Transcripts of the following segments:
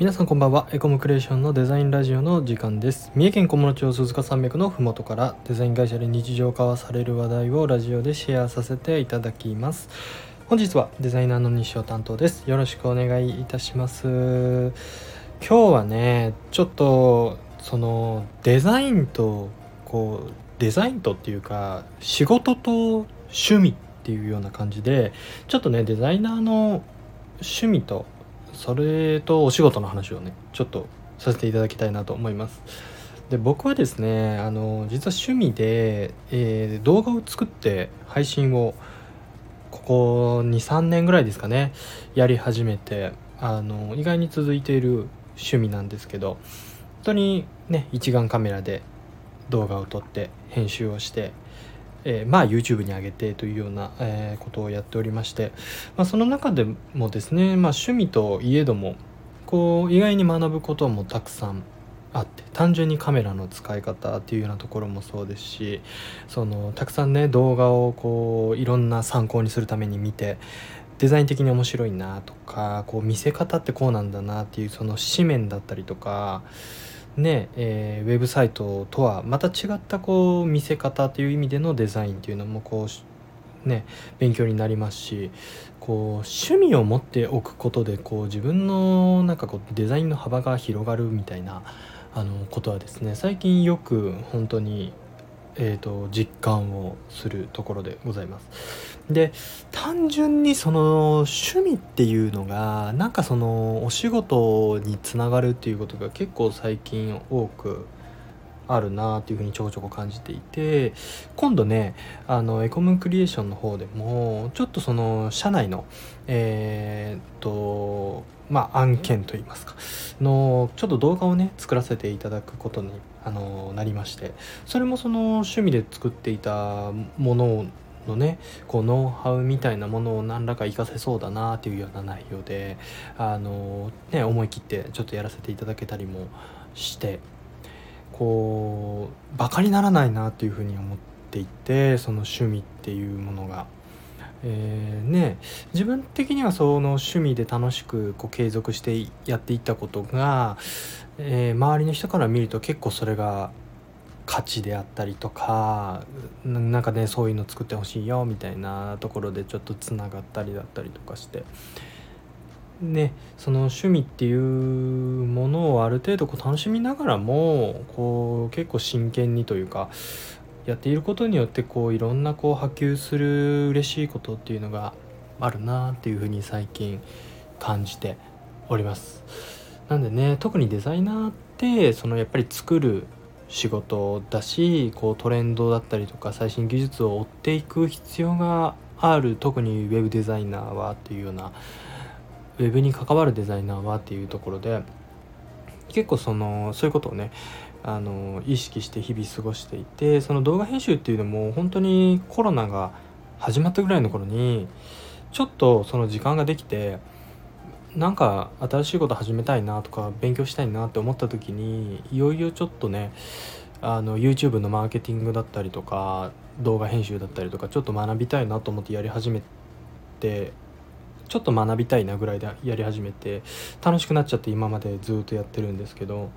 皆さんこんばんは。エコムクリエーションのデザインラジオの時間です。三重県小諸町鈴鹿山脈のふもとからデザイン会社で日常化される話題をラジオでシェアさせていただきます。本日はデザイナーの西尾担当です。よろしくお願いいたします。今日はねちょっとそのデザインとこうデザインとっていうか仕事と趣味っていうような感じでちょっとねデザイナーの趣味とそれとお仕事の話をねちょっとさせていただきたいなと思います。で僕はですねあの実は趣味で、えー、動画を作って配信をここ23年ぐらいですかねやり始めてあの意外に続いている趣味なんですけど本当にね一眼カメラで動画を撮って編集をしてえー、まあ YouTube に上げてというような、えー、ことをやっておりまして、まあ、その中でもですね、まあ、趣味といえどもこう意外に学ぶこともたくさんあって単純にカメラの使い方っていうようなところもそうですしそのたくさんね動画をこういろんな参考にするために見てデザイン的に面白いなとかこう見せ方ってこうなんだなっていうその紙面だったりとかねえー、ウェブサイトとはまた違ったこう見せ方という意味でのデザインというのもこうね勉強になりますしこう趣味を持っておくことでこう自分のなんかこうデザインの幅が広がるみたいなあのことはですね最近よく本当にえーと、実感をするところでございます。で単純にその趣味っていうのがなんかそのお仕事につながるっていうことが結構最近多くあるなっていうふうにちょこちょこ感じていて今度ねあのエコムクリエーションの方でもちょっとその社内のえー、っとまあ案件といいますか。のちょっと動画をね作らせていただくことにあのなりまして。それもその趣味で作っていたもののねこうノウハウみたいなものを何らか活かせそうだなっていうような内容であの、ね、思い切ってちょっとやらせていただけたりもして。こうバカにならないなっていうふうに思っていてその趣味っていうものが。えー、ね自分的にはその趣味で楽しくこう継続してやっていったことが、えー、周りの人から見ると結構それが価値であったりとかなんかねそういうの作ってほしいよみたいなところでちょっとつながったりだったりとかして。ねその趣味っていうものをある程度こう楽しみながらもこう結構真剣にというかやっていることによってこういろんなこう波及する嬉しいことっていうのがあるなっていうふうに最近感じております。なんでね特にデザイナーってそのやっぱり作る仕事だしこうトレンドだったりとか最新技術を追っていく必要がある。特にウェブデザイナーはっていうようなウェブに関わるデザイナーはっていうところで結構そのそういうことをねあの意識して日々過ごしていてその動画編集っていうのも本当にコロナが始まったぐらいの頃にちょっとその時間ができてなんか新しいこと始めたいなとか勉強したいなって思った時にいよいよちょっとねあの YouTube のマーケティングだったりとか動画編集だったりとかちょっと学びたいなと思ってやり始めてちょっと学びたいなぐらいでやり始めて楽しくなっちゃって今までずっとやってるんですけど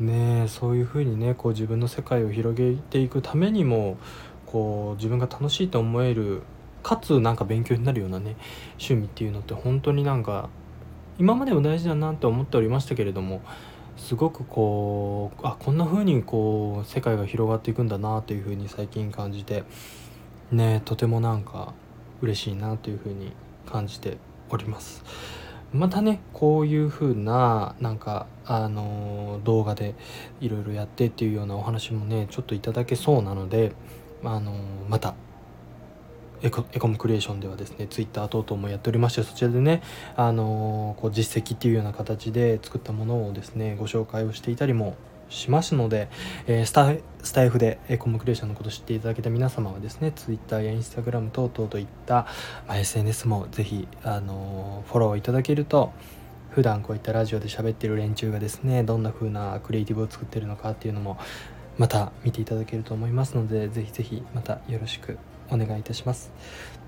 ねそういうふうにねこう自分の世界を広げていくためにもこう自分が楽しいと思えるかつなんか勉強になるようなね趣味っていうのって本当になんか今までも大事だなって思っておりましたけれどもすごくこうあこんな風にこう世界が広がっていくんだなという風に最近感じてねとてもなんか嬉しいなという風に感じております。またねこういう風ななんかあの動画でいろいろやってっていうようなお話もねちょっといただけそうなのであのまたエコエコムクリエーションではですねツイッター等々もやっておりましてそちらでねあのこう実績っていうような形で作ったものをですねご紹介をしていたりもしますので、えー、スタスタイフでコムクリエーションのことを知っていただけた皆様はですね Twitter や Instagram 等々といった、まあ、SNS もぜひ、あのフォローいただけると普段こういったラジオで喋ってる連中がですねどんな風なクリエイティブを作ってるのかっていうのもまた見ていただけると思いますのでぜひぜひまたよろしくお願いいたします。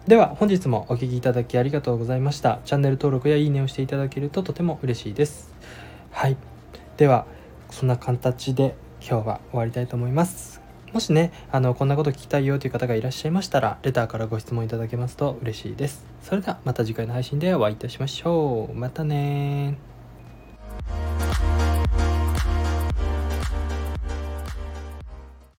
では本日もお聴きいただきありがとうございました。チャンネル登録やいいねをしていただけるととても嬉しいです。はい。ではそんな形で今日は終わりたいと思います。もしねあのこんなこと聞きたいよという方がいらっしゃいましたらレターからご質問いただけますと嬉しいです。それではまた次回の配信でお会いいたしましょう。またね